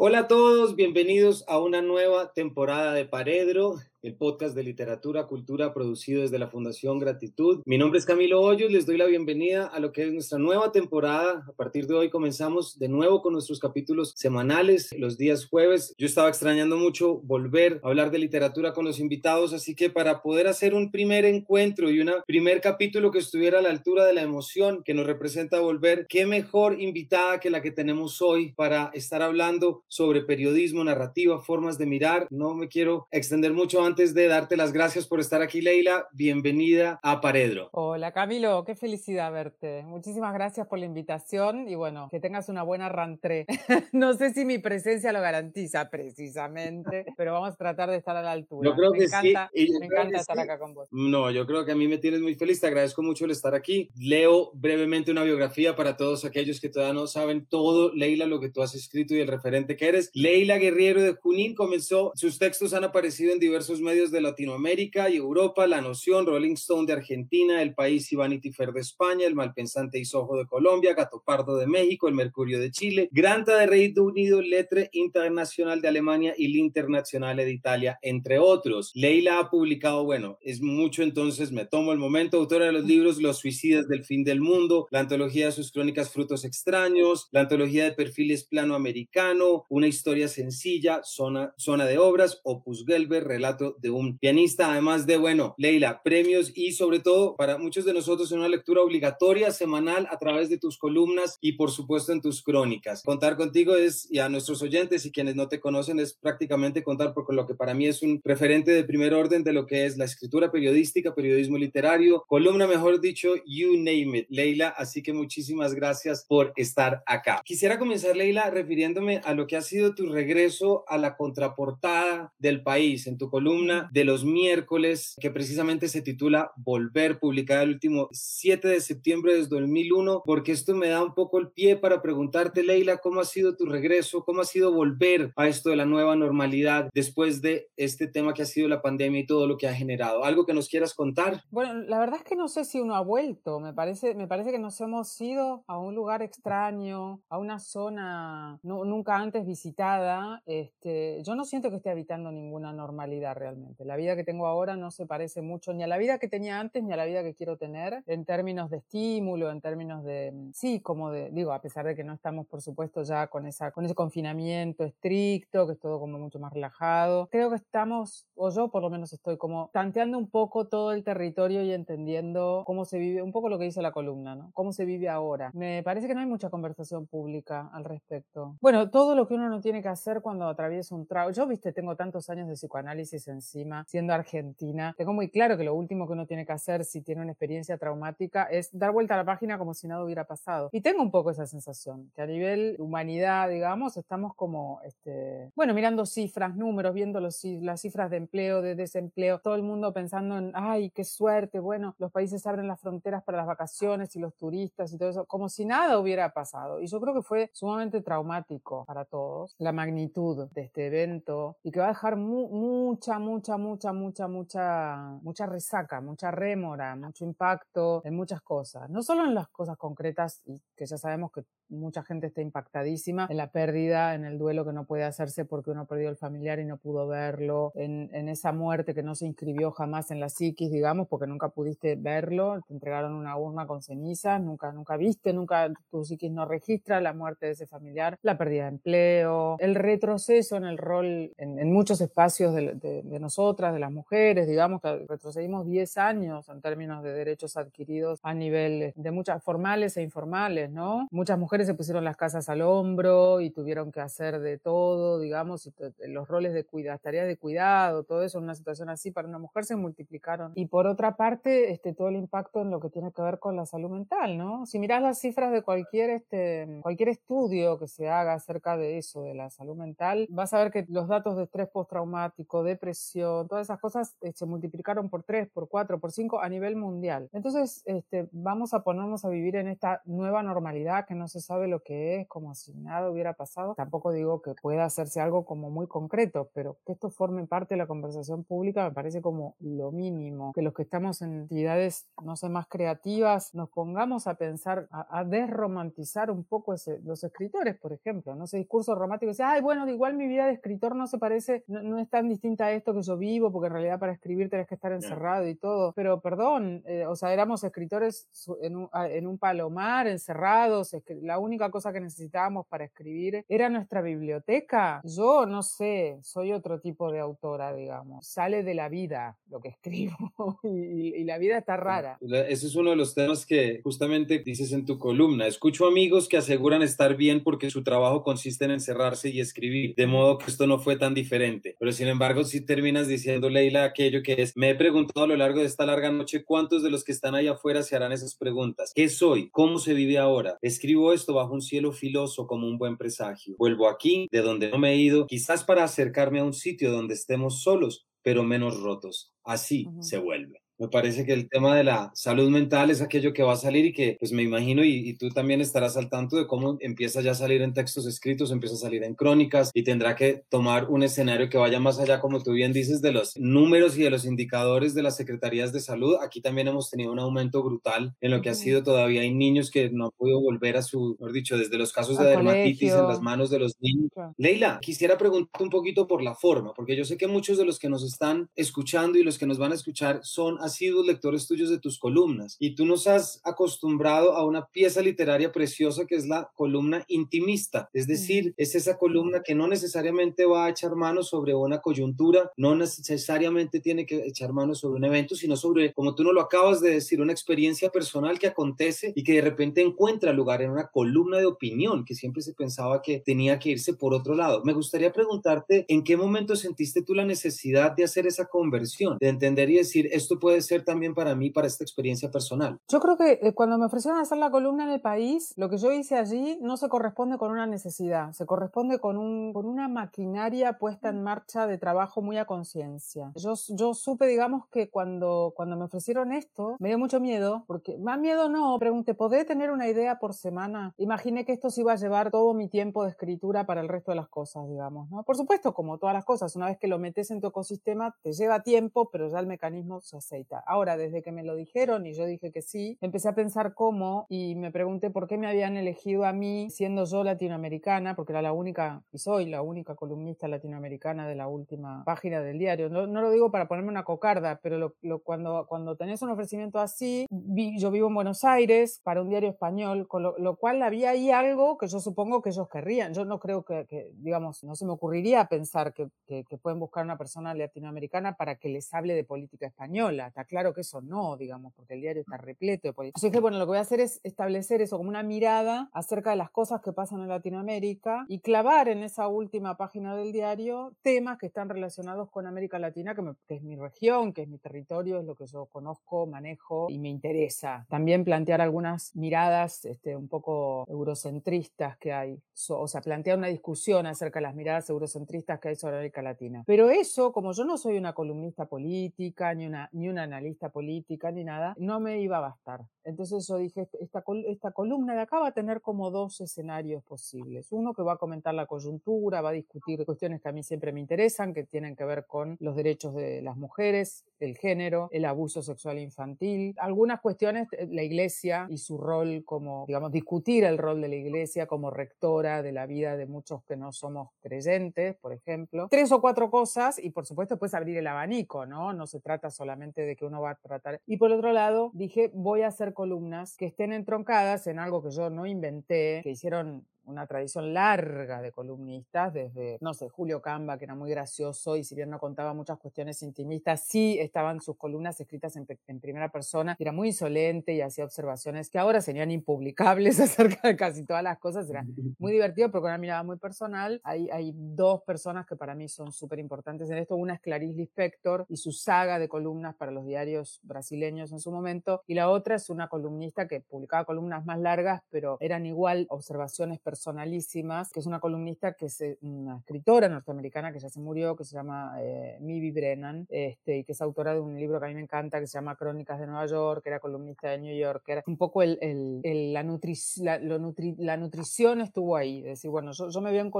Hola a todos, bienvenidos a una nueva temporada de Paredro el podcast de literatura, cultura producido desde la Fundación Gratitud. Mi nombre es Camilo Hoyos, les doy la bienvenida a lo que es nuestra nueva temporada. A partir de hoy comenzamos de nuevo con nuestros capítulos semanales los días jueves. Yo estaba extrañando mucho volver a hablar de literatura con los invitados, así que para poder hacer un primer encuentro y un primer capítulo que estuviera a la altura de la emoción que nos representa volver, qué mejor invitada que la que tenemos hoy para estar hablando sobre periodismo, narrativa, formas de mirar. No me quiero extender mucho de darte las gracias por estar aquí, Leila, bienvenida a Paredro. Hola, Camilo, qué felicidad verte. Muchísimas gracias por la invitación y bueno, que tengas una buena rantré. no sé si mi presencia lo garantiza precisamente, pero vamos a tratar de estar a la altura. Yo creo me que encanta, sí. Me encanta estar acá con vos. No, yo creo que a mí me tienes muy feliz, te agradezco mucho el estar aquí. Leo brevemente una biografía para todos aquellos que todavía no saben todo, Leila, lo que tú has escrito y el referente que eres. Leila Guerriero de Junín comenzó, sus textos han aparecido en diversos medios de Latinoamérica y Europa, La Noción, Rolling Stone de Argentina, El País y Vanity de España, El Malpensante y Sojo de Colombia, Gato Pardo de México, El Mercurio de Chile, Granta de Reino Unido, Letre Internacional de Alemania y L'Internazionale de Italia, entre otros. Leila ha publicado, bueno, es mucho entonces, me tomo el momento, autora de los libros Los Suicidas del Fin del Mundo, la antología de sus crónicas Frutos Extraños, la antología de perfiles plano americano, una historia sencilla, zona, zona de obras, Opus Gelber, relato de un pianista, además de, bueno, Leila, premios y sobre todo para muchos de nosotros una lectura obligatoria semanal a través de tus columnas y por supuesto en tus crónicas. Contar contigo es, y a nuestros oyentes y quienes no te conocen, es prácticamente contar por lo que para mí es un referente de primer orden de lo que es la escritura periodística, periodismo literario, columna, mejor dicho, you name it, Leila. Así que muchísimas gracias por estar acá. Quisiera comenzar, Leila, refiriéndome a lo que ha sido tu regreso a la contraportada del país en tu columna de los miércoles que precisamente se titula Volver, publicada el último 7 de septiembre de 2001, porque esto me da un poco el pie para preguntarte, Leila, ¿cómo ha sido tu regreso? ¿Cómo ha sido volver a esto de la nueva normalidad después de este tema que ha sido la pandemia y todo lo que ha generado? ¿Algo que nos quieras contar? Bueno, la verdad es que no sé si uno ha vuelto. Me parece, me parece que nos hemos ido a un lugar extraño, a una zona nunca antes visitada. Este, yo no siento que esté habitando ninguna normalidad realmente realmente. La vida que tengo ahora no se parece mucho ni a la vida que tenía antes ni a la vida que quiero tener en términos de estímulo, en términos de, sí, como de, digo, a pesar de que no estamos, por supuesto, ya con, esa, con ese confinamiento estricto, que es todo como mucho más relajado. Creo que estamos, o yo por lo menos estoy como tanteando un poco todo el territorio y entendiendo cómo se vive, un poco lo que dice la columna, ¿no? Cómo se vive ahora. Me parece que no hay mucha conversación pública al respecto. Bueno, todo lo que uno no tiene que hacer cuando atraviesa un trauma. Yo, viste, tengo tantos años de psicoanálisis en encima, siendo argentina. Tengo muy claro que lo último que uno tiene que hacer si tiene una experiencia traumática es dar vuelta a la página como si nada hubiera pasado. Y tengo un poco esa sensación, que a nivel humanidad, digamos, estamos como, este, bueno, mirando cifras, números, viendo los, las cifras de empleo, de desempleo, todo el mundo pensando en, ay, qué suerte, bueno, los países abren las fronteras para las vacaciones y los turistas y todo eso, como si nada hubiera pasado. Y yo creo que fue sumamente traumático para todos la magnitud de este evento y que va a dejar mucha, mucha, mucha, mucha, mucha, mucha resaca, mucha rémora, mucho impacto en muchas cosas. No solo en las cosas concretas, que ya sabemos que mucha gente está impactadísima en la pérdida, en el duelo que no puede hacerse porque uno perdió el familiar y no pudo verlo, en, en esa muerte que no se inscribió jamás en la psiquis, digamos, porque nunca pudiste verlo, te entregaron una urna con cenizas, nunca, nunca viste, nunca tu psiquis no registra la muerte de ese familiar, la pérdida de empleo, el retroceso en el rol en, en muchos espacios de, de, de nosotras, de las mujeres, digamos que retrocedimos 10 años en términos de derechos adquiridos a nivel de muchas formales e informales, ¿no? Muchas mujeres se pusieron las casas al hombro y tuvieron que hacer de todo, digamos, los roles de cuidado, tareas de cuidado, todo eso en una situación así para una mujer se multiplicaron. Y por otra parte, este, todo el impacto en lo que tiene que ver con la salud mental, ¿no? Si miras las cifras de cualquier, este, cualquier estudio que se haga acerca de eso, de la salud mental, vas a ver que los datos de estrés postraumático, depresión, precio, todas esas cosas eh, se multiplicaron por tres, por cuatro, por cinco a nivel mundial. Entonces, este, vamos a ponernos a vivir en esta nueva normalidad que no se sabe lo que es, como si nada hubiera pasado. Tampoco digo que pueda hacerse algo como muy concreto, pero que esto forme parte de la conversación pública me parece como lo mínimo. Que los que estamos en entidades, no sé, más creativas, nos pongamos a pensar, a, desromantizar un poco ese, los escritores, por ejemplo, no sé, discurso romántico, dice, ay, bueno, igual mi vida de escritor no se parece, no, es tan distinta a esto que yo vivo, porque en realidad para escribir tenés que estar encerrado y todo. Pero perdón, eh, o sea, éramos escritores en un, en un palomar, encerrados, la única cosa que necesitábamos para escribir era nuestra biblioteca. Yo, no sé, soy otro tipo de autora, digamos. Sale de la vida lo que escribo y, la vida está rara. Ese es uno de los temas que justamente dices en tu columna. Escucho amigos que aseguran estar bien porque su trabajo consiste en encerrarse y escribir, de modo que esto no fue tan diferente. Pero sin embargo, si terminas diciendo, Leila, aquello que es, me he preguntado a lo largo de esta larga noche cuántos de los que están allá afuera se harán esas preguntas. ¿Qué soy? ¿Cómo se vive ahora? Escribo esto bajo un cielo filoso como un buen presagio. Vuelvo aquí, de donde no me he ido, quizás para acercarme a un sitio donde estemos solos, pero menos rotos. Así se vuelve. Me parece que el tema de la salud mental es aquello que va a salir y que pues me imagino y, tú también estarás al tanto de cómo empieza ya a salir en textos escritos, empieza a salir en crónicas y tendrá que tomar un escenario que vaya más allá, como tú bien dices, de los números y de los indicadores de las secretarías de salud. Aquí también hemos tenido un aumento brutal en lo que ha sido todavía hay niños que no han podido volver a su, mejor dicho, desde los casos de dermatitis en las manos de los niños. Leila, quisiera preguntarte un poquito por la forma, porque yo sé que muchos de los que nos están escuchando y los que nos van a escuchar son sido lectores tuyos de tus columnas y tú nos has acostumbrado a una pieza literaria preciosa que es la columna intimista, es decir, es esa columna que no necesariamente va a echar mano sobre una coyuntura, no necesariamente tiene que echar mano sobre un evento, sino sobre, como tú no lo acabas de decir, una experiencia personal que acontece y que de repente encuentra lugar en una columna de opinión que siempre se pensaba que tenía que irse por otro lado. Me gustaría preguntarte, ¿en qué momento sentiste tú la necesidad de hacer esa conversión, de entender y decir, esto puede ser también para mí, para esta experiencia personal? Yo creo que eh, cuando me ofrecieron hacer la columna en el país, lo que yo hice allí no se corresponde con una necesidad, se corresponde con, un, con una maquinaria puesta en marcha de trabajo muy a conciencia. Yo, yo supe, digamos, que cuando, cuando me ofrecieron esto, me dio mucho miedo, porque más miedo no, pregunté, ¿podré tener una idea por semana? Imaginé que esto se iba a llevar todo mi tiempo de escritura para el resto de las cosas, digamos, ¿no? Por supuesto, como todas las cosas, una vez que lo metes en tu ecosistema, te lleva tiempo, pero ya el mecanismo se aceita. Ahora, desde que me lo dijeron y yo dije que sí, empecé a pensar cómo y me pregunté por qué me habían elegido a mí siendo yo latinoamericana, porque era la única, y soy la única columnista latinoamericana de la última página del diario. No, lo digo para ponerme una cocarda, pero lo, cuando, cuando tenés un ofrecimiento así, yo vivo en Buenos Aires para un diario español, con lo, cual había ahí algo que yo supongo que ellos querrían. Yo no creo que, digamos, no se me ocurriría pensar que, que, que pueden buscar una persona latinoamericana para que les hable de política española. Está claro que eso no, digamos, porque el diario está repleto de política. Así que, bueno, lo que voy a hacer es establecer eso como una mirada acerca de las cosas que pasan en Latinoamérica y clavar en esa última página del diario temas que están relacionados con América Latina, que, es mi región, que es mi territorio, es lo que yo conozco, manejo y me interesa. También plantear algunas miradas este, un poco eurocentristas que hay, o sea, plantear una discusión acerca de las miradas eurocentristas que hay sobre América Latina. Pero eso, como yo no soy una columnista política ni una, ni una analista, política ni nada, no me iba a bastar. Entonces yo dije, esta, esta columna de acá va a tener como dos escenarios posibles. Uno que va a comentar la coyuntura, va a discutir cuestiones que a mí siempre me interesan, que tienen que ver con los derechos de las mujeres, el género, el abuso sexual infantil, algunas cuestiones, eh, la iglesia y su rol como, digamos, discutir el rol de la iglesia como rectora de la vida de muchos que no somos creyentes, por ejemplo. Tres o cuatro cosas y por supuesto después abrir el abanico, ¿no? No se trata solamente de que uno va a tratar. Y por otro lado, dije, voy a hacer columnas que estén entroncadas en algo que yo no inventé, que hicieron una tradición larga de columnistas, desde, no sé, Julio Camba, que era muy gracioso y si bien no contaba muchas cuestiones intimistas, sí estaban sus columnas escritas en, primera persona, era muy insolente y hacía observaciones que ahora serían impublicables acerca de casi todas las cosas, era muy divertido, pero con una mirada muy personal. Hay, hay dos personas que para mí son súper importantes en esto, una es Clarice Lispector y su saga de columnas para los diarios brasileños en su momento, y la otra es una columnista que publicaba columnas más largas, pero eran igual observaciones personales personalísimas, que es una columnista que es una escritora norteamericana que ya se murió, que se llama eh, Mibby Brennan, este, y que es autora de un libro que a mí me encanta, que se llama Crónicas de Nueva York, que era columnista de New York, que era un poco el, el, la, la, nutrición estuvo ahí, es decir, bueno, yo, yo me voy, en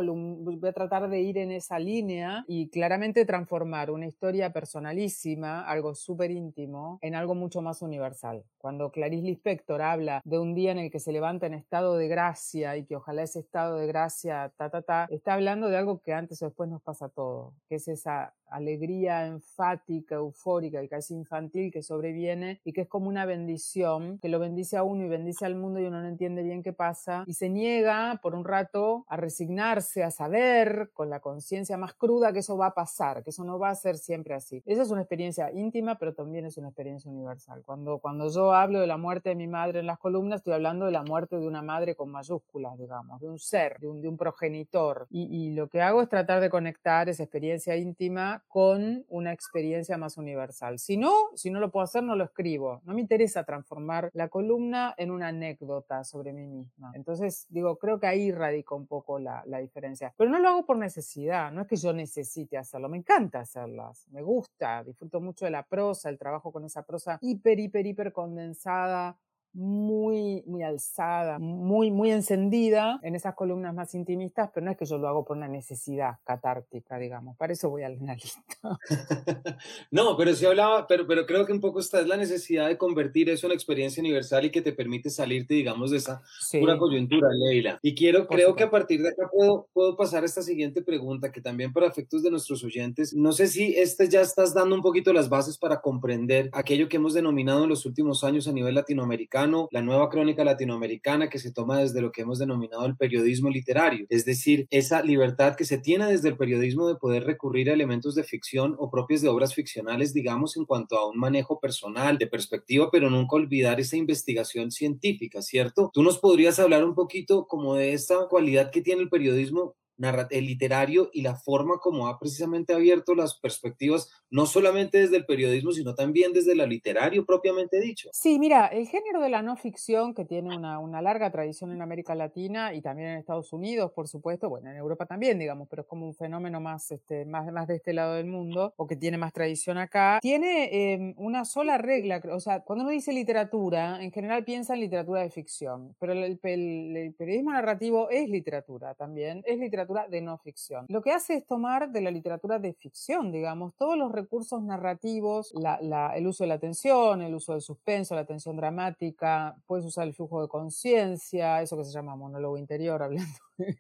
voy a tratar de ir en esa línea y claramente transformar una historia personalísima, algo súper íntimo, en algo mucho más universal. Cuando Clarice Lispector habla de un día en el que se levanta en estado de gracia y que ojalá ese estado de gracia, ta, ta, ta, está hablando de algo que antes o después nos pasa a todos, que es esa alegría enfática, eufórica y casi infantil que sobreviene y que es como una bendición, que lo bendice a uno y bendice al mundo y uno no entiende bien qué pasa y se niega por un rato a resignarse, a saber con la conciencia más cruda que eso va a pasar, que eso no va a ser siempre así. Esa es una experiencia íntima, pero también es una experiencia universal. Cuando, cuando yo hablo de la muerte de mi madre en las columnas, estoy hablando de la muerte de una madre con mayúsculas, digamos, de un ser, de un, de un progenitor. Y, y lo que hago es tratar de conectar esa experiencia íntima con una experiencia más universal. Si no, si no lo puedo hacer, no lo escribo. No me interesa transformar la columna en una anécdota sobre mí misma. Entonces, digo, creo que ahí radica un poco la, la diferencia. Pero no lo hago por necesidad, no es que yo necesite hacerlo, me encanta hacerlas, me gusta, disfruto mucho de la prosa, el trabajo con esa prosa hiper, hiper, hiper condensada, muy, muy alzada, muy, muy encendida en esas columnas más intimistas, pero no es que yo lo hago por una necesidad catártica, digamos. Para eso voy al analista. no, pero sí hablaba, pero, pero creo que un poco esta es la necesidad de convertir eso en experiencia universal y que te permite salirte, digamos, de esa pura coyuntura, Leila. Y quiero, creo que a partir de acá puedo, puedo pasar a esta siguiente pregunta, que también para efectos de nuestros oyentes, no sé si este ya estás dando un poquito las bases para comprender aquello que hemos denominado en los últimos años a nivel latinoamericano la nueva crónica latinoamericana que se toma desde lo que hemos denominado el periodismo literario, es decir, esa libertad que se tiene desde el periodismo de poder recurrir a elementos de ficción o propios de obras ficcionales, digamos, en cuanto a un manejo personal, de perspectiva, pero nunca olvidar esa investigación científica, ¿cierto? Tú nos podrías hablar un poquito como de esta cualidad que tiene el periodismo el literario y la forma como ha precisamente abierto las perspectivas, no solamente desde el periodismo, sino también desde lo literario propiamente dicho. Sí, mira, el género de la no ficción, que tiene una, una, larga tradición en América Latina y también en Estados Unidos, por supuesto, bueno, en Europa también, digamos, pero es como un fenómeno más, este, más, más de este lado del mundo, o que tiene más tradición acá, tiene em, una sola regla, o sea, cuando uno dice literatura, en general piensa en literatura de ficción, pero el periodismo narrativo es literatura también, es literatura de no ficción. Lo que hace es tomar de la literatura de ficción, digamos, todos los recursos narrativos, el uso de la atención, el uso del suspenso, la atención dramática, puedes usar el flujo de conciencia, eso que se llama monólogo interior, hablando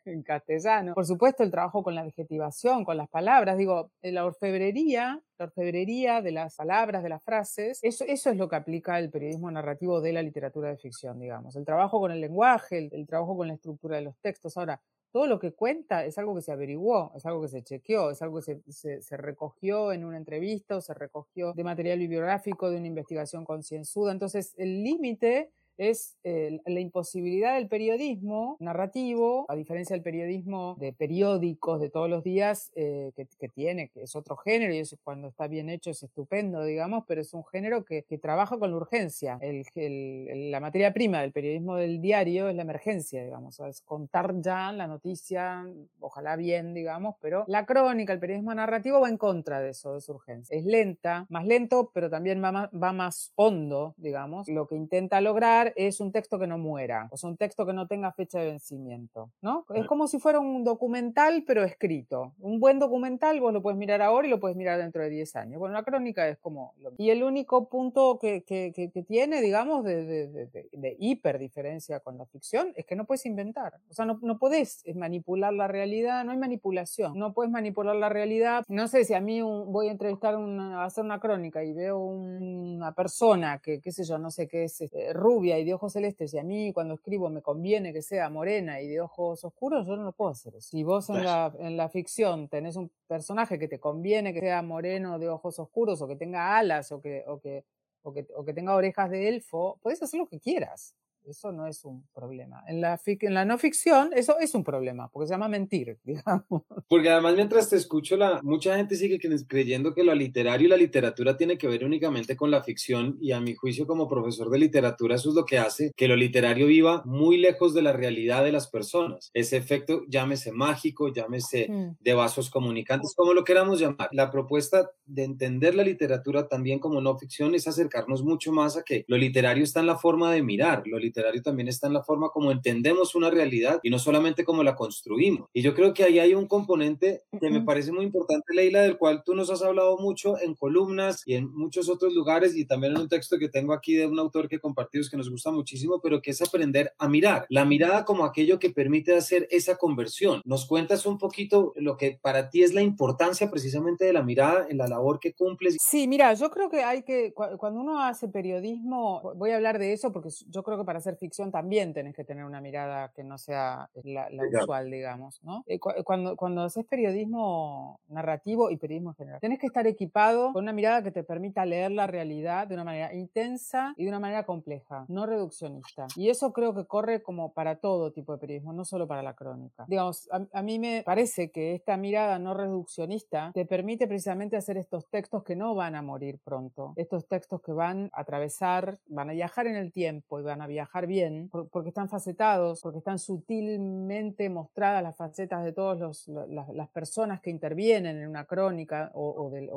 en castellano. Por supuesto, el trabajo con la adjetivación, con las palabras, digo, la orfebrería la orfebrería de las palabras, de las frases, eso es lo que aplica el periodismo narrativo de la literatura de ficción, digamos. El trabajo con el lenguaje, el trabajo con la estructura de los textos. Ahora, todo lo que cuenta es algo que se averiguó, es algo que se chequeó, es algo que se, se, recogió en una entrevista o se recogió de material bibliográfico, de una investigación concienzuda. Entonces, el límite es la imposibilidad del periodismo narrativo, a diferencia del periodismo de periódicos de todos los días, eh, que, tiene, que es otro género y cuando está bien hecho es estupendo, digamos, pero es un género que, trabaja con la urgencia. la materia prima del periodismo del diario es la emergencia, digamos, es contar ya la noticia, ojalá bien, digamos, pero la crónica, el periodismo narrativo va en contra de eso, de su urgencia. Es lenta, más lento, pero también va va más hondo, digamos. Lo que intenta lograr es un texto que no muera, o sea, un texto que no tenga fecha de vencimiento, ¿no? Es como si fuera un documental, pero escrito. Un buen documental vos lo puedes mirar ahora y lo puedes mirar dentro de 10 años. Bueno, la crónica es como... Y el único punto que, que, que, tiene, digamos, de, de, de, de, hiper diferencia con la ficción es que no puedes inventar. O sea, no, no podés manipular la realidad, no hay manipulación. No puedes manipular la realidad. No sé si a mí voy a entrevistar, a hacer una crónica y veo una persona que, qué sé yo, no sé qué es, este, rubia y de ojos celestes y a mí cuando escribo me conviene que sea morena y de ojos oscuros, yo no lo puedo hacer. Si vos en la, en la ficción tenés un personaje que te conviene que sea moreno de ojos oscuros o que tenga alas o que, o que, o que, o que tenga orejas de elfo, podés hacer lo que quieras. Eso no es un problema. En la, en la no ficción, eso es un problema, porque se llama mentir, digamos. Porque además, mientras te escucho, la, mucha gente sigue creyendo que lo literario y la literatura tiene que ver únicamente con la ficción, y a mi juicio, como profesor de literatura, eso es lo que hace que lo literario viva muy lejos de la realidad de las personas. Ese efecto, llámese mágico, llámese mm. de vasos comunicantes, como lo queramos llamar. La propuesta de entender la literatura también como no ficción es acercarnos mucho más a que lo literario está en la forma de mirar, lo literario también está en la forma como entendemos una realidad y no solamente como la construimos. Y yo creo que ahí hay un componente que me parece muy importante, Leila, del cual tú nos has hablado mucho en columnas y en muchos otros lugares y también en un texto que tengo aquí de un autor que compartimos que nos gusta muchísimo, pero que es aprender a mirar. La mirada como aquello que permite hacer esa conversión. ¿Nos cuentas un poquito lo que para ti es la importancia precisamente de la mirada en la labor que cumples? Sí, mira, yo creo que hay que, cuando uno hace periodismo, voy a hablar de eso porque yo creo que para hacer ficción también tenés que tener una mirada que no sea la, usual, digamos, ¿no? Eh, cuando, cuando haces periodismo narrativo y periodismo en general, tenés que estar equipado con una mirada que te permita leer la realidad de una manera intensa y de una manera compleja, no reduccionista. Y eso creo que corre como para todo tipo de periodismo, no solo para la crónica. Digamos, a, a mí me parece que esta mirada no reduccionista te permite precisamente hacer estos textos que no van a morir pronto, estos textos que van a atravesar, van a viajar en el tiempo y van a viajar bien, porque están facetados, porque están sutilmente mostradas las facetas de todas las, personas que intervienen en una crónica o, del,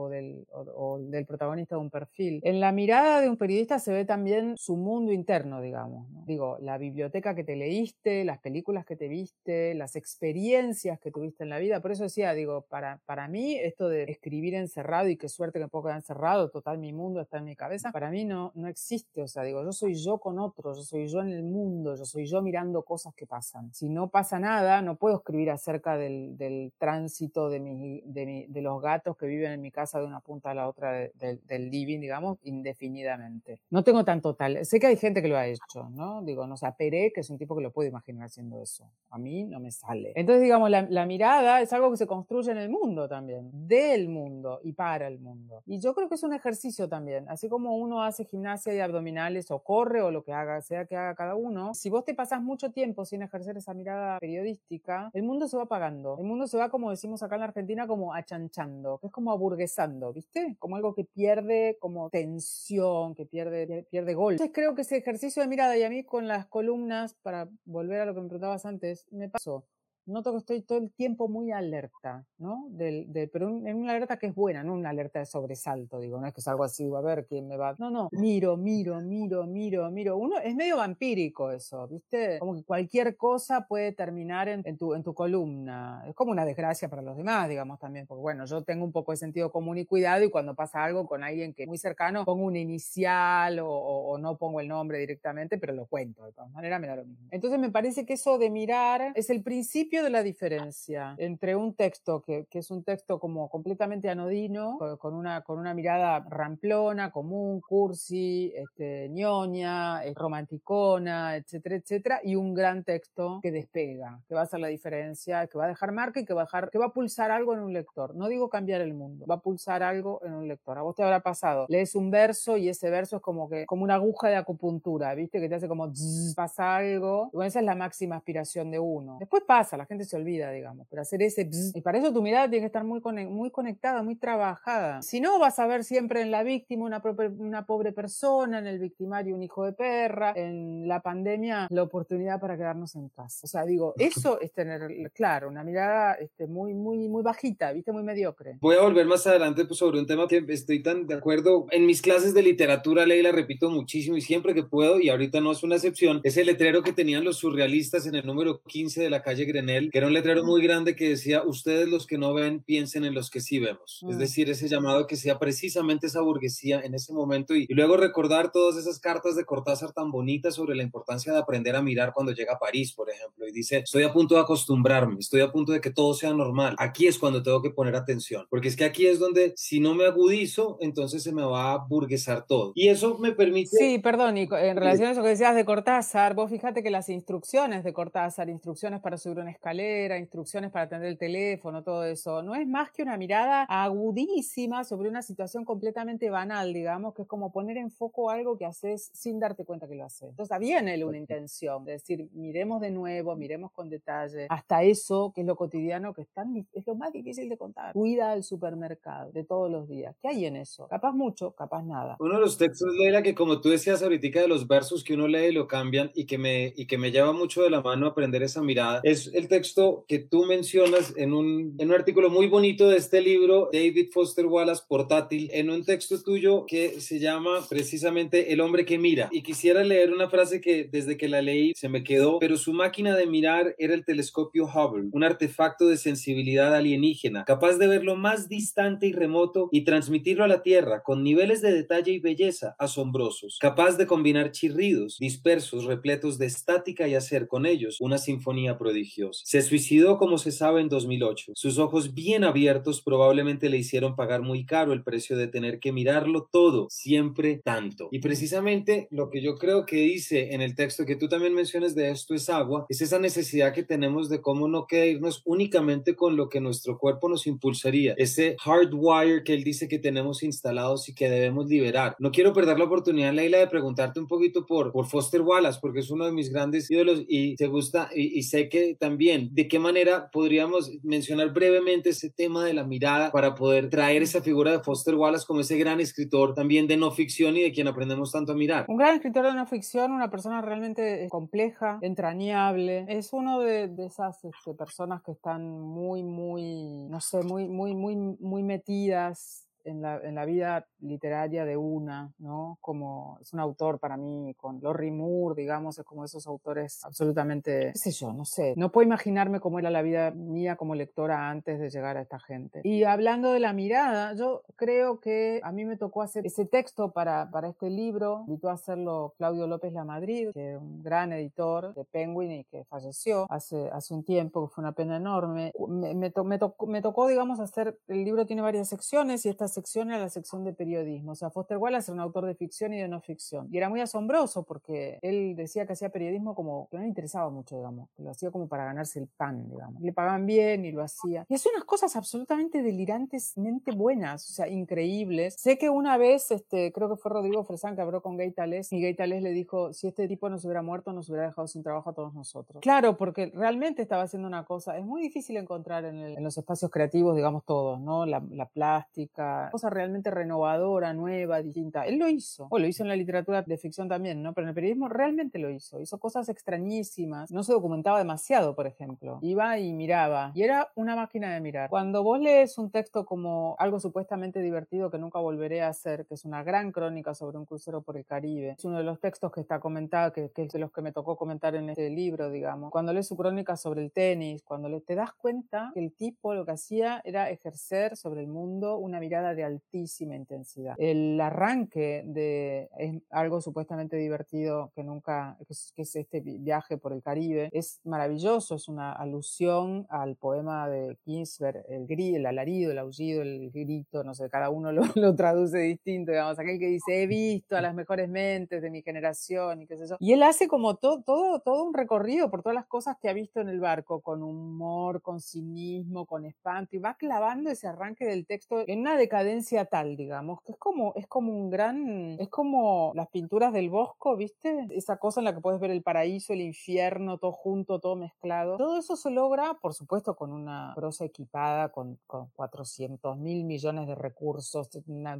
del, protagonista de un perfil. En la mirada de un periodista se ve también su mundo interno, digamos. Digo, la biblioteca que te leíste, las películas que te viste, las experiencias que tuviste en la vida. Por eso decía, digo, para, para mí esto de escribir encerrado y qué suerte que puedo quedar encerrado, total mi mundo está en mi cabeza, para mí no, no existe. O sea, digo, yo soy yo con otros, yo soy yo en el mundo, yo soy yo mirando cosas que pasan. Si no pasa nada, no puedo escribir acerca del, del tránsito de, mi, de, mi, de, los gatos que viven en mi casa de una punta a la otra del living, digamos, indefinidamente. No tengo tanto tal. Sé que hay gente que lo ha hecho, ¿no? Digo, no sé, Peré, que es un tipo que lo puede imaginar haciendo eso. A mí no me sale. Entonces, digamos, la, la mirada es algo que se construye en el mundo también, del mundo y para el mundo. Y yo creo que es un ejercicio también. Así como uno hace gimnasia y abdominales o corre o lo que haga, sea que haga cada uno, si vos te pasás mucho tiempo sin ejercer esa mirada periodística, el mundo se va apagando. El mundo se va, como decimos acá en la Argentina, como achanchando, que es como aburguesando, ¿viste? Como algo que pierde como tensión, que pierde, pierde gol. Entonces creo que ese ejercicio de mirada y a mí con las columnas, para volver a lo que me preguntabas antes, me pasó noto que estoy todo el tiempo muy alerta, ¿no? Del, pero en una alerta que es buena, no una alerta de sobresalto, digo, no es que salgo así, a ver quién me va. No, no, miro, miro, miro, miro, miro. Uno es medio vampírico eso, ¿viste? Como que cualquier cosa puede terminar en, tu, en tu columna. Es como una desgracia para los demás, digamos también, porque bueno, yo tengo un poco de sentido común y cuidado y cuando pasa algo con alguien que es muy cercano, pongo una inicial o, o no pongo el nombre directamente, pero lo cuento, de todas maneras me da lo mismo. Entonces me parece que eso de mirar es el principio de la diferencia entre un texto que, que es un texto como completamente anodino, con una, con una mirada ramplona, común, cursi, este, ñoña, eh, romanticona, etcétera, etcétera, y un gran texto que despega, que va a hacer la diferencia, que va a dejar marca y que va a, dejar, que va a pulsar algo en un lector. No digo cambiar el mundo, va a pulsar algo en un lector. A vos te habrá pasado, lees un verso y ese verso es como que como una aguja de acupuntura, ¿viste? Que te hace como pasa algo. Bueno, esa es la máxima aspiración de uno. Después pasa, la gente se olvida, digamos, pero hacer ese y para eso tu mirada tiene que estar muy, muy conectada, muy trabajada. Si no, vas a ver siempre en la víctima una, una pobre persona, en el victimario un hijo de perra, en la pandemia la oportunidad para quedarnos en casa. O sea, digo, eso es tener, claro, una mirada este, muy, muy, muy bajita, viste, muy mediocre. Voy a volver más adelante pues, sobre un tema que estoy tan de acuerdo. En mis clases de literatura, Leila, repito muchísimo y siempre que puedo, y ahorita no es una excepción, es el letrero que tenían los surrealistas en el número 15 de la calle Grenel, que era un letrero muy grande que decía, ustedes los que no ven, piensen en los que sí vemos. Es mm. decir, ese llamado que sea precisamente esa burguesía en ese momento y, luego recordar todas esas cartas de Cortázar tan bonitas sobre la importancia de aprender a mirar cuando llega a París, por ejemplo, y dice, estoy a punto de acostumbrarme, estoy a punto de que todo sea normal. Aquí es cuando tengo que poner atención, porque es que aquí es donde si no me agudizo, entonces se me va a burguesar todo. Y eso me permite... Sí, perdón, y en relación a eso que decías de Cortázar, vos fíjate que las instrucciones de Cortázar, instrucciones para subir una escalera, instrucciones para atender el teléfono, todo eso. No es más que una mirada agudísima sobre una situación completamente banal, digamos, que es como poner en foco algo que haces sin darte cuenta que lo haces. Entonces, viene una intención de decir, miremos de nuevo, miremos con detalle, hasta eso, que es lo cotidiano, que es, tan, es lo más difícil de contar. Cuida el supermercado de todos los días. ¿Qué hay en eso? Capaz mucho, capaz nada. Uno de los textos, Leila, que como tú decías ahorita de los versos que uno lee y lo cambian y que me, y que me lleva mucho de la mano a aprender esa mirada, es el texto que tú mencionas en un, en un artículo muy bonito de este libro, David Foster Wallace, Portátil, en un texto tuyo que se llama precisamente El hombre que mira. Y quisiera leer una frase que desde que la leí se me quedó, pero su máquina de mirar era el telescopio Hubble, un artefacto de sensibilidad alienígena, capaz de ver lo más distante y remoto y transmitirlo a la Tierra con niveles de detalle y belleza asombrosos, capaz de combinar chirridos dispersos, repletos de estática y hacer con ellos una sinfonía prodigiosa. Se suicidó como se sabe en 2008. Sus ojos bien abiertos probablemente le hicieron pagar muy caro el precio de tener que mirarlo todo, siempre tanto. Y precisamente lo que yo creo que dice en el texto que tú también mencionas de esto es agua, es esa necesidad que tenemos de cómo no quedarnos únicamente con lo que nuestro cuerpo nos impulsaría, ese hardwire que él dice que tenemos instalados y que debemos liberar. No quiero perder la oportunidad, Leila, de preguntarte un poquito por, por Foster Wallace, porque es uno de mis grandes ídolos y te gusta, y, y sé que también, ¿de qué manera podríamos mencionar brevemente ese tema de la mirada para poder traer esa figura de Foster Wallace como ese gran escritor también de no ficción y de quien aprendemos tanto a mirar? Un gran escritor de no ficción, una persona realmente compleja, entrañable. Es uno de, de esas este, personas que están muy, muy, no sé, muy, muy, muy, muy metidas en la, en la, vida literaria de una, ¿no? Como es un autor para mí, con Lori Moore, digamos, es como esos autores absolutamente, qué sé yo, no sé, no puedo imaginarme cómo era la vida mía como lectora antes de llegar a esta gente. Y hablando de la mirada, yo creo que a mí me tocó hacer ese texto para, para este libro, invitó a hacerlo Claudio López La Madrid, que es un gran editor de Penguin y que falleció hace, hace un tiempo, que fue una pena enorme. Me, me, to, me, tocó, me tocó, digamos, hacer, el libro tiene varias secciones y esta sección era la sección de periodismo. O sea, Foster Wallace era un autor de ficción y de no ficción. Y era muy asombroso porque él decía que hacía periodismo como que no le interesaba mucho, digamos, que lo hacía como para ganarse el pan, digamos. Le pagaban bien y lo hacía. Y hacía unas cosas absolutamente delirantemente buenas, o sea, increíbles. Sé que una vez, este, creo que fue Rodrigo Fresán que habló con Gay Tales y Gay Tales le dijo, si este tipo nos hubiera muerto, nos hubiera dejado sin trabajo a todos nosotros. Claro, porque realmente estaba haciendo una cosa, es muy difícil encontrar en, el, en los espacios creativos, digamos, todos, ¿no? La, la plástica, cosas realmente renovadora, nueva, distinta. Él lo hizo, o lo hizo en la literatura de ficción también, ¿no? Pero en el periodismo realmente lo hizo. Hizo cosas extrañísimas. No se documentaba demasiado, por ejemplo. Iba y miraba. Y era una máquina de mirar. Cuando vos lees un texto como algo supuestamente divertido que nunca volveré a hacer, que es una gran crónica sobre un crucero por el Caribe, es uno de los textos que está comentado, que, que es de los que me tocó comentar en este libro, digamos. Cuando lees su crónica sobre el tenis, cuando le, te das cuenta que el tipo lo que hacía era ejercer sobre el mundo una mirada de altísima intensidad. El arranque de es algo supuestamente divertido que nunca, que es, este viaje por el Caribe, es maravilloso, es una alusión al poema de Ginsberg, el gri, el alarido, el aullido, el grito, no sé, cada uno lo, lo, traduce distinto, digamos, aquel que dice, he visto a las mejores mentes de mi generación y qué sé yo. Y él hace como todo, todo, todo un recorrido por todas las cosas que ha visto en el barco, con humor, con cinismo, con espanto, y va clavando ese arranque del texto en una decadencia tal, digamos, que es como, es como un gran, es como las pinturas del Bosco, ¿viste? Esa cosa en la que puedes ver el paraíso, el infierno, todo junto, todo mezclado. Todo eso se logra, por supuesto, con una prosa equipada, con, con 400 mil millones de recursos,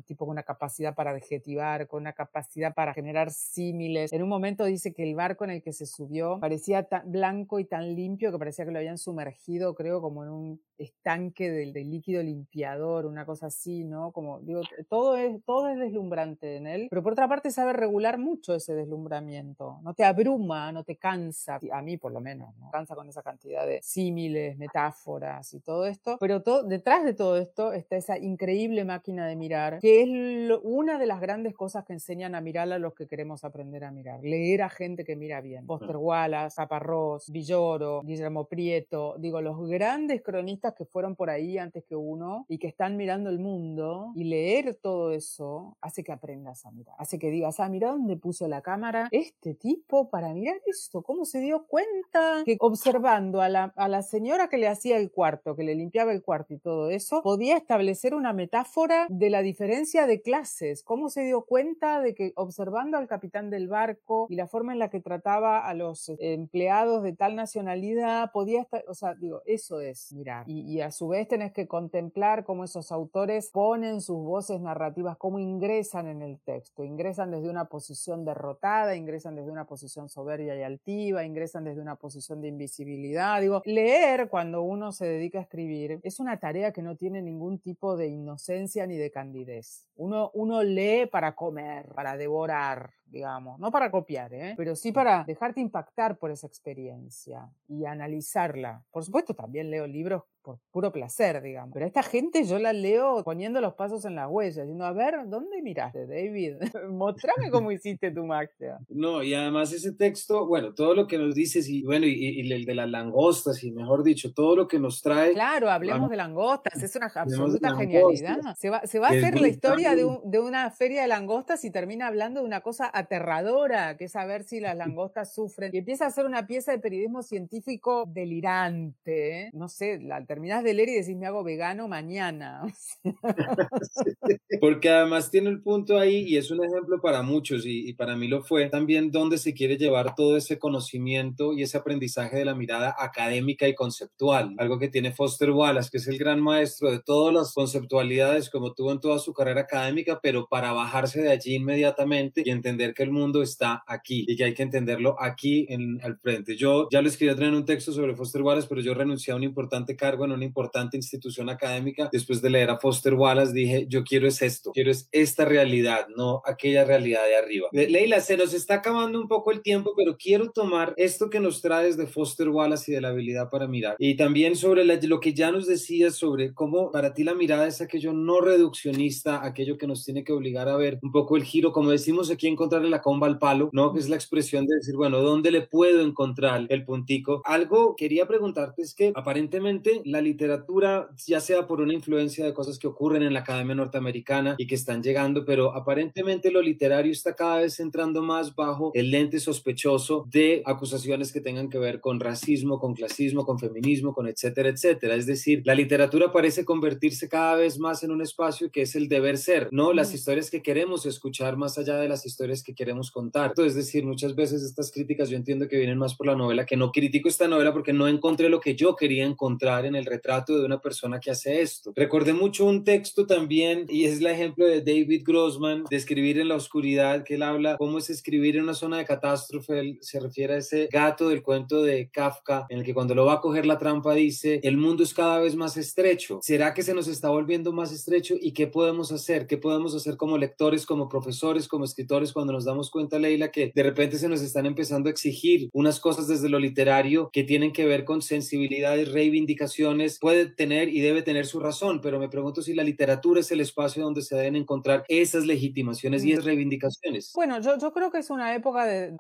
tipo con una capacidad para adjetivar, con una capacidad para generar símiles. En un momento dice que el barco en el que se subió parecía tan blanco y tan limpio que parecía que lo habían sumergido, creo, como en un estanque de, de líquido limpiador, una cosa así, ¿no? Como, digo, todo es, todo es deslumbrante en él, pero por otra parte sabe regular mucho ese deslumbramiento. No te abruma, no te cansa, a mí por lo menos, ¿no? Cansa con esa cantidad de símiles, metáforas y todo esto, pero todo, detrás de todo esto está esa increíble máquina de mirar, que es lo, una de las grandes cosas que enseñan a mirar a los que queremos aprender a mirar. Leer a gente que mira bien. Foster Wallace, Caparrós, Villoro, Guillermo Prieto, digo, los grandes cronistas que fueron por ahí antes que uno y que están mirando el mundo y leer todo eso hace que aprendas a mirar, hace que digas, ah, mira dónde puso la cámara este tipo para mirar esto, cómo se dio cuenta que observando a la, a la señora que le hacía el cuarto, que le limpiaba el cuarto y todo eso, podía establecer una metáfora de la diferencia de clases, cómo se dio cuenta de que observando al capitán del barco y la forma en la que trataba a los empleados de tal nacionalidad, podía estar, o sea, digo, eso es mirar. Y a su vez tenés que contemplar cómo esos autores ponen sus voces narrativas, cómo ingresan en el texto, ingresan desde una posición derrotada, ingresan desde una posición soberbia y altiva, ingresan desde una posición de invisibilidad. Digo, leer cuando uno se dedica a escribir es una tarea que no tiene ningún tipo de inocencia ni de candidez. Uno, uno lee para comer, para devorar, digamos, no para copiar, ¿eh? pero sí para dejarte impactar por esa experiencia y analizarla. Por supuesto, también leo libros por puro placer, digamos. Pero esta gente yo la leo poniendo los pasos en las huellas, diciendo, a ver, ¿dónde miraste, David? Mostrame cómo hiciste tu magia. No, y además ese texto, bueno, todo lo que nos dices, y bueno, y, el de las langostas, y mejor dicho, todo lo que nos trae. Claro, hablemos de langostas, es una absoluta genialidad. Se va, se va a hacer la historia de, de, una feria de langostas y termina hablando de una cosa aterradora, que es saber si las langostas sufren. Y empieza a hacer una pieza de periodismo científico delirante, ¿eh? no sé, la terminás de leer y decís, me hago vegano mañana. Porque además tiene el punto ahí y es un ejemplo para muchos y, para mí lo fue también donde se quiere llevar todo ese conocimiento y ese aprendizaje de la mirada académica y conceptual. Algo que tiene Foster Wallace, que es el gran maestro de todas las conceptualidades como tuvo en toda su carrera académica, pero para bajarse de allí inmediatamente y entender que el mundo está aquí y que hay que entenderlo aquí en, al frente. Yo ya lo escribí en un texto sobre Foster Wallace, pero yo renuncié a un importante cargo en una importante institución académica, después de leer a Foster Wallace dije, yo quiero es esto, quiero es esta realidad, no aquella realidad de arriba. Leila, se nos está acabando un poco el tiempo, pero quiero tomar esto que nos traes de Foster Wallace y de la habilidad para mirar. Y también sobre lo que ya nos decías sobre cómo para ti la mirada es aquello no reduccionista, aquello que nos tiene que obligar a ver un poco el giro, como decimos aquí, encontrarle la comba al palo, ¿no? Que es la expresión de decir, bueno, ¿dónde le puedo encontrar el puntico? Algo quería preguntarte es que aparentemente la literatura, ya sea por una influencia de cosas que ocurren en la Academia Norteamericana y que están llegando, pero aparentemente lo literario está cada vez entrando más bajo el lente sospechoso de acusaciones que tengan que ver con racismo, con clasismo, con feminismo, con etcétera, etcétera. Es decir, la literatura parece convertirse cada vez más en un espacio que es el deber ser, ¿no? Las historias que queremos escuchar más allá de las historias que queremos contar. Es decir, muchas veces estas críticas yo entiendo que vienen más por la novela, que no critico esta novela porque no encontré lo que yo quería encontrar en el retrato de una persona que hace esto. Recordé mucho un texto también, y es el ejemplo de David Grossman, de escribir en la oscuridad, que él habla cómo es escribir en una zona de catástrofe. Él se refiere a ese gato del cuento de Kafka, en el que cuando lo va a coger la trampa dice, el mundo es cada vez más estrecho. ¿Será que se nos está volviendo más estrecho? ¿Y qué podemos hacer? ¿Qué podemos hacer como lectores, como profesores, como escritores, cuando nos damos cuenta, Leila, que de repente se nos están empezando a exigir unas cosas desde lo literario que tienen que ver con sensibilidades, reivindicación, puede tener y debe tener su razón, pero me pregunto si la literatura es el espacio donde se deben encontrar esas legitimaciones y esas reivindicaciones. Bueno, yo, yo creo que es una época de...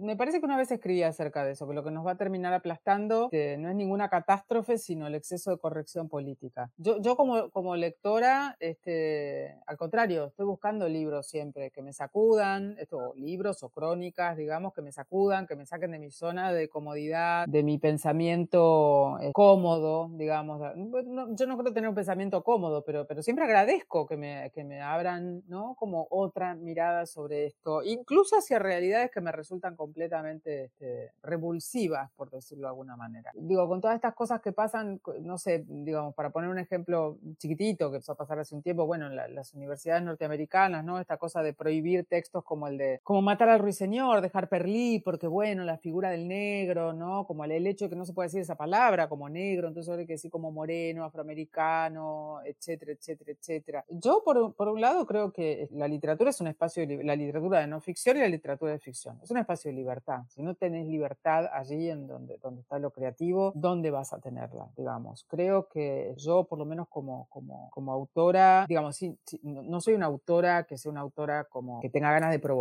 Me parece que una vez escribí acerca de eso, que lo que nos va a terminar aplastando no es ninguna catástrofe, sino el exceso de corrección política. Yo, yo como, como lectora, este, al contrario, estoy buscando libros siempre que me sacudan, esto, libros o crónicas, digamos, que me sacudan, que me saquen de mi zona de comodidad, de mi pensamiento eh, cómodo, digamos. yo no creo tener un pensamiento cómodo, pero, pero siempre agradezco que me, que me abran, ¿no? Como otra mirada sobre esto, incluso hacia realidades que me resultan completamente este, revulsivas, por decirlo de alguna manera. Digo, con todas estas cosas que pasan, no sé, digamos, para poner un ejemplo chiquitito que empezó a pasar hace un tiempo, bueno, en las universidades norteamericanas, ¿no? Esta cosa de prohibir textos como el de, como matar al ruiseñor, dejar perlí, porque bueno, la figura del negro, ¿no? Como el, el hecho de que no se puede decir esa palabra, como negro, entonces que sí como moreno, afroamericano, etcétera, etcétera, etcétera. Yo, por, por un lado, creo que la literatura es un espacio, de, la literatura de no ficción y la literatura de ficción. Es un espacio de libertad. Si no tenés libertad allí en donde, donde está lo creativo, ¿dónde vas a tenerla? Digamos, creo que yo, por lo menos como, como, como autora, digamos, sí, no soy una autora que sea una autora como que tenga ganas de provocar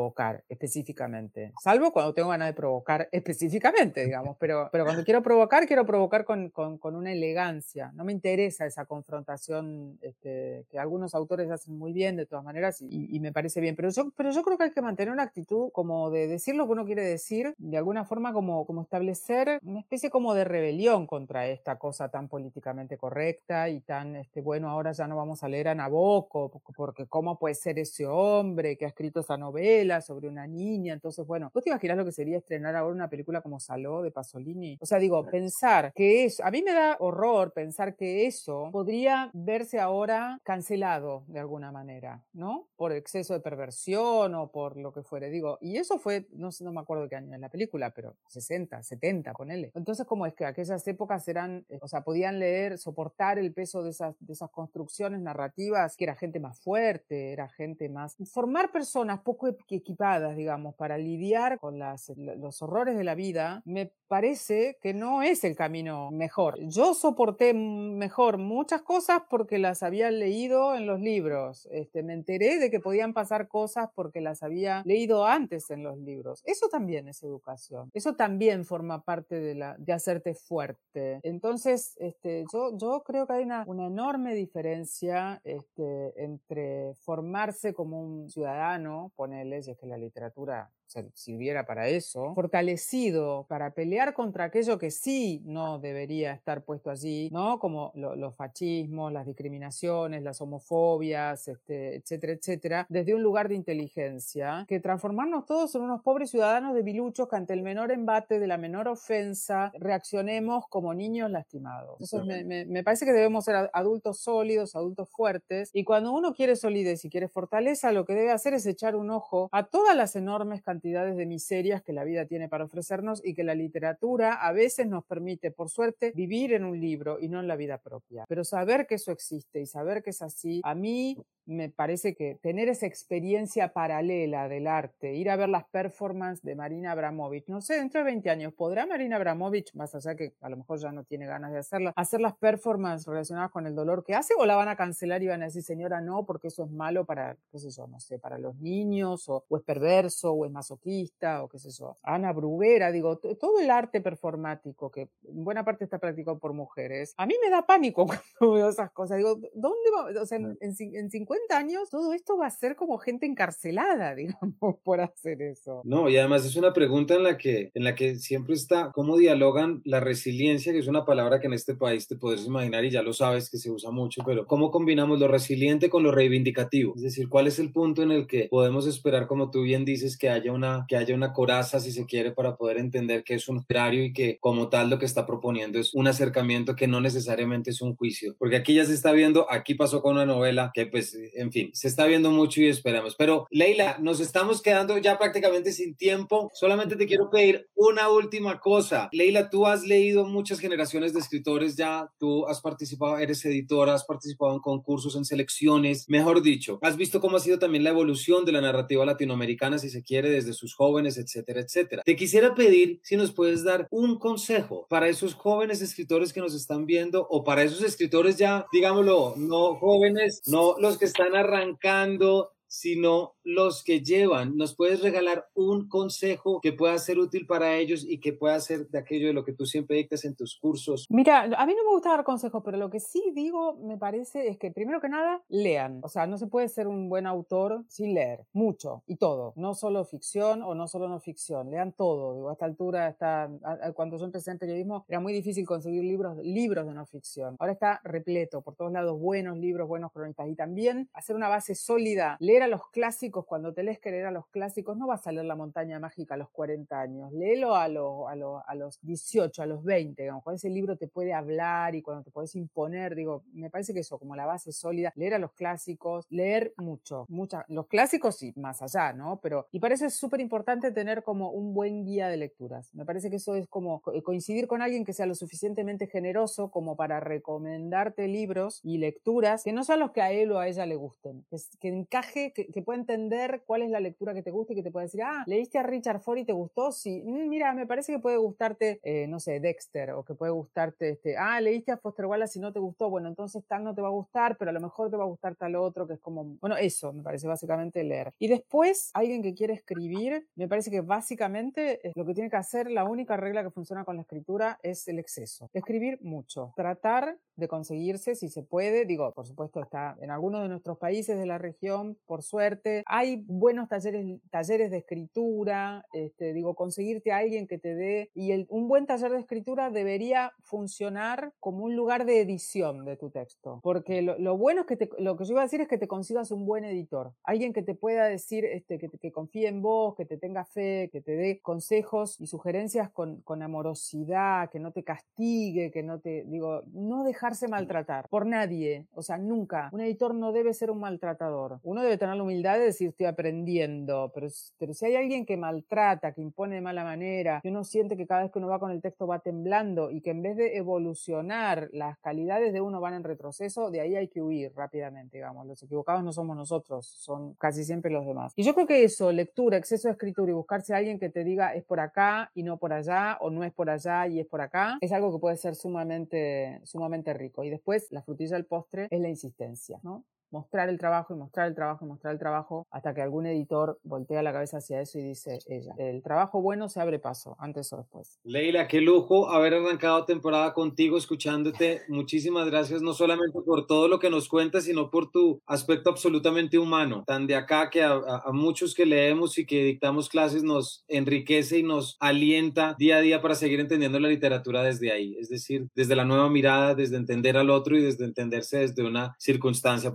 específicamente, salvo cuando tengo ganas de provocar específicamente, digamos, pero, pero cuando quiero provocar, quiero provocar con, con, con una elegancia. No me interesa esa confrontación este, que algunos autores hacen muy bien de todas maneras y, y, me parece bien, pero yo, pero yo creo que hay que mantener una actitud como de decir lo que uno quiere decir, de alguna forma como, como establecer una especie como de rebelión contra esta cosa tan políticamente correcta y tan, este, bueno, ahora ya no vamos a leer a Nabokov, porque cómo puede ser ese hombre que ha escrito esa novela sobre una niña, entonces, bueno, ¿vos te imaginas lo que sería estrenar ahora una película como Saló de Pasolini? O sea, digo, pensar que eso, a mí me da horror pensar que eso podría verse ahora cancelado de alguna manera, ¿no? Por exceso de perversión o por lo que fuere, digo, y eso fue, no sé, no me acuerdo qué año en la película, pero 60, 70, ponele. Entonces, ¿cómo es que aquellas épocas eran, eh, o sea, podían leer, soportar el peso de esas, de esas construcciones narrativas, que era gente más fuerte, era gente más... Formar personas poco equipadas, digamos, para lidiar con las, los horrores de la vida, me parece que no es el camino mejor. Yo soporté mejor muchas cosas porque las había leído en los libros. Este, me enteré de que podían pasar cosas porque las había leído antes en los libros. Eso también es educación. Eso también forma parte de, la, de hacerte fuerte. Entonces, este, yo, yo creo que hay una, una enorme diferencia este, entre formarse como un ciudadano, ponele, es que la literatura sirviera para eso, fortalecido para pelear contra aquello que sí no debería estar puesto allí, ¿no? Como los fascismos, las discriminaciones, las homofobias, este, etcétera, etcétera, desde un lugar de inteligencia, que transformarnos todos en unos pobres ciudadanos de biluchos que ante el menor embate de la menor ofensa reaccionemos como niños lastimados. Entonces me, me parece que debemos ser adultos sólidos, adultos fuertes, y cuando uno quiere solidez y quiere fortaleza, lo que debe hacer es echar un ojo a todas las enormes cantidades cantidades de miserias que la vida tiene para ofrecernos y que la literatura a veces nos permite, por suerte, vivir en un libro y no en la vida propia. Pero saber que eso existe y saber que es así, a mí me parece que tener esa experiencia paralela del arte, ir a ver las performances de Marina Abramovich, no sé, dentro de 20 años, ¿podrá Marina Abramovich, más allá que a lo mejor ya no tiene ganas de hacerla, hacer las performances relacionadas con el dolor que hace o la van a cancelar y van a decir, señora, no, porque eso es malo para, qué sé yo, no sé, para los niños o, o es perverso o es masoquista o qué sé yo. Ana Bruguera, digo, todo el arte performático que en buena parte está practicado por mujeres, a mí me da pánico cuando veo esas cosas. Digo, ¿dónde va? O sea, en, en, en 50 años, todo esto va a ser como gente encarcelada, digamos, por hacer eso. No, y además es una pregunta en la que, en la que siempre está cómo dialogan la resiliencia, que es una palabra que en este país te puedes imaginar y ya lo sabes que se usa mucho, pero cómo combinamos lo resiliente con lo reivindicativo. Es decir, cuál es el punto en el que podemos esperar, como tú bien dices, que haya una, que haya una coraza, si se quiere, para poder entender que es un operario y que como tal lo que está proponiendo es un acercamiento que no necesariamente es un juicio. Porque aquí ya se está viendo, aquí pasó con una novela que pues en fin, se está viendo mucho y esperamos. Pero Leila, nos estamos quedando ya prácticamente sin tiempo. Solamente te quiero pedir una última cosa. Leila, tú has leído muchas generaciones de escritores ya, tú has participado, eres editora, has participado en concursos, en selecciones, mejor dicho, has visto cómo ha sido también la evolución de la narrativa latinoamericana, si se quiere, desde sus jóvenes, etcétera, etcétera. Te quisiera pedir si nos puedes dar un consejo para esos jóvenes escritores que nos están viendo o para esos escritores ya, digámoslo, no jóvenes, no los que están arrancando sino los que llevan. ¿Nos puedes regalar un consejo que pueda ser útil para ellos y que pueda ser de aquello de lo que tú siempre dictas en tus cursos? Mira, a mí no me gusta dar consejos, pero lo que sí digo, me parece, es que primero que nada, lean. O sea, no se puede ser un buen autor sin leer mucho y todo. No solo ficción o no solo no ficción. Lean todo. Digo, a esta altura está, cuando yo empecé en periodismo, era muy difícil conseguir libros, libros de no ficción. Ahora está repleto por todos lados, buenos libros, buenos cronistas. Y también hacer una base sólida. Leer a los clásicos, cuando te lees que leer a los clásicos, no vas a leer La montaña mágica a los 40 años, léelo a, los a, a los 18, a los 20, digamos, cuando ese libro te puede hablar y cuando te puedes imponer, digo, me parece que eso, como la base sólida, leer a los clásicos, leer mucho, mucha, los clásicos y más allá, ¿no? Pero, y parece súper importante tener como un buen guía de lecturas. Me parece que eso es como coincidir con alguien que sea lo suficientemente generoso como para recomendarte libros y lecturas que no sean los que a él o a ella le gusten, que, encaje, que, pueda entender cuál es la lectura que te gusta y que te pueda decir, ah, leíste a Richard Ford y te gustó, sí, mm, mira, me parece que puede gustarte, eh, no sé, Dexter, o que puede gustarte, este, ah, leíste a Foster Wallace y no te gustó, bueno, entonces tal no te va a gustar, pero a lo mejor te va a gustar tal otro, que es como, bueno, eso me parece básicamente leer. Y después, alguien que quiere escribir, me parece que básicamente lo que tiene que hacer, la única regla que funciona con la escritura es el exceso. Escribir mucho, tratar de conseguirse si se puede, digo, por supuesto está en algunos de nuestros países de la región, por suerte, hay buenos talleres, talleres de escritura, este, digo, conseguirte a alguien que te dé, y un buen taller de escritura debería funcionar como un lugar de edición de tu texto, porque lo, bueno es que te, lo que yo iba a decir es que te consigas un buen editor, alguien que te pueda decir, este, que, que confíe en vos, que te tenga fe, que te dé consejos y sugerencias con, con amorosidad, que no te castigue, que no te, digo, no dejarse maltratar por nadie, o sea, nunca. Un editor no debe ser un maltratador. Uno debe tener la humildad de decir estoy aprendiendo, pero, pero si hay alguien que maltrata, que impone de mala manera, que uno siente que cada vez que uno va con el texto va temblando y que en vez de evolucionar las calidades de uno van en retroceso, de ahí hay que huir rápidamente, digamos. Los equivocados no somos nosotros, son casi siempre los demás. Y yo creo que eso, lectura, exceso de escritura y buscarse a alguien que te diga es por acá y no por allá, o no es por allá y es por acá, es algo que puede ser sumamente, sumamente rico. Y después, la frutilla del postre es la insistencia, ¿no? Mostrar el trabajo y mostrar el trabajo y mostrar el trabajo hasta que algún editor voltea la cabeza hacia eso y dice ella, el trabajo bueno se abre paso, antes o después. Leila, qué lujo haber arrancado temporada contigo, escuchándote. Muchísimas gracias, no solamente por todo lo que nos cuentas, sino por tu aspecto absolutamente humano, tan de acá que a, muchos que leemos y que dictamos clases nos enriquece y nos alienta día a día para seguir entendiendo la literatura desde ahí, es decir, desde la nueva mirada, desde entender al otro y desde entenderse desde una circunstancia.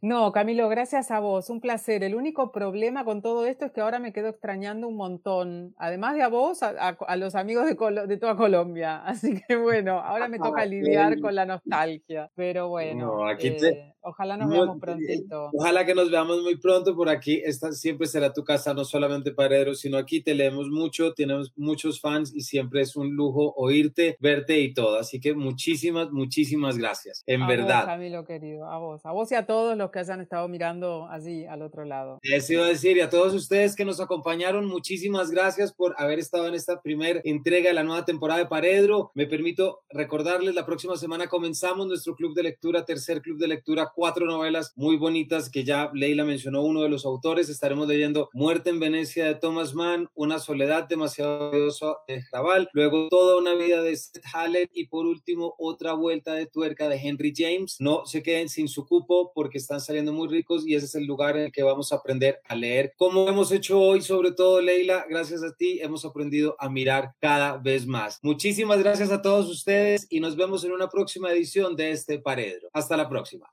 No, Camilo, gracias a vos, un placer. El único problema con todo esto es que ahora me quedo extrañando un montón, además de a vos, a, los amigos de, de, toda Colombia. Así que bueno, ahora me toca lidiar con la nostalgia. Pero bueno, aquí eh, ojalá nos veamos prontito. Ojalá que nos veamos muy pronto por aquí. Esta siempre será tu casa, no solamente Paredro, sino aquí te leemos mucho, tenemos muchos fans y siempre es un lujo oírte, verte y todo. Así que muchísimas, muchísimas gracias. En verdad. Vos, Camilo querido, a vos, a vos y a todos los que hayan estado mirando allí al otro lado. Eso iba a decir, y a todos ustedes que nos acompañaron, muchísimas gracias por haber estado en esta primera entrega de la nueva temporada de Paredro. Me permito recordarles, la próxima semana comenzamos nuestro club de lectura, tercer club de lectura, cuatro novelas muy bonitas que ya Leila mencionó uno de los autores. Estaremos leyendo Muerte en Venecia de Thomas Mann, Una soledad demasiado odiosa de Jabal, luego Toda una vida de Seth Haller y por último otra vuelta de tuerca de Henry James. No se queden sin su cupo porque están saliendo muy ricos y ese es el lugar en el que vamos a aprender a leer. Como hemos hecho hoy, sobre todo Leila, gracias a ti hemos aprendido a mirar cada vez más. Muchísimas gracias a todos ustedes y nos vemos en una próxima edición de este Paredro. Hasta la próxima.